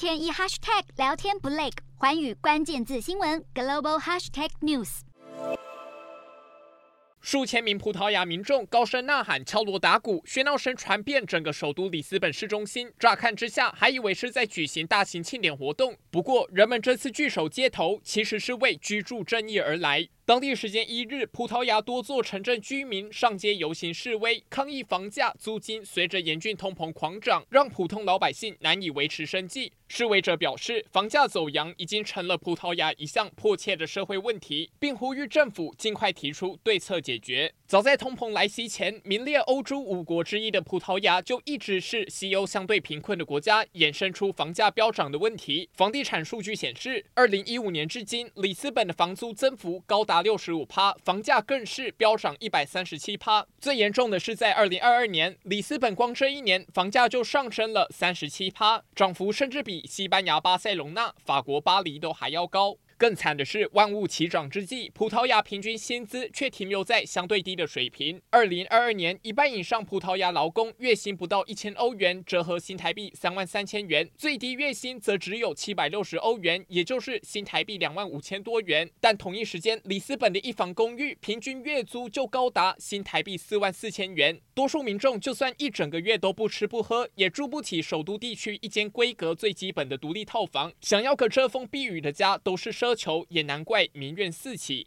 天一 hashtag 聊天不累，环宇关键字新闻 global hashtag news。数千名葡萄牙民众高声呐喊、敲锣打鼓，喧闹声传遍整个首都里斯本市中心。乍看之下，还以为是在举行大型庆典活动。不过，人们这次聚首街头，其实是为居住正义而来。当地时间一日，葡萄牙多座城镇居民上街游行示威，抗议房价、租金随着严峻通膨狂涨，让普通老百姓难以维持生计。示威者表示，房价走扬已经成了葡萄牙一项迫切的社会问题，并呼吁政府尽快提出对策解决。早在通膨来袭前，名列欧洲五国之一的葡萄牙就一直是西欧相对贫困的国家，衍生出房价飙涨的问题。房地产数据显示，二零一五年至今，里斯本的房租增幅高达六十五趴，房价更是飙涨一百三十七趴。最严重的是，在二零二二年，里斯本光这一年房价就上升了三十七趴，涨幅甚至比西班牙巴塞隆纳、法国巴黎都还要高。更惨的是，万物齐涨之际，葡萄牙平均薪资却停留在相对低的水平。二零二二年，一半以上葡萄牙劳工月薪不到一千欧元，折合新台币三万三千元；最低月薪则只有七百六十欧元，也就是新台币两万五千多元。但同一时间，里斯本的一房公寓平均月租就高达新台币四万四千元。多数民众就算一整个月都不吃不喝，也住不起首都地区一间规格最基本的独立套房。想要个遮风避雨的家，都是奢要求，也难怪民怨四起。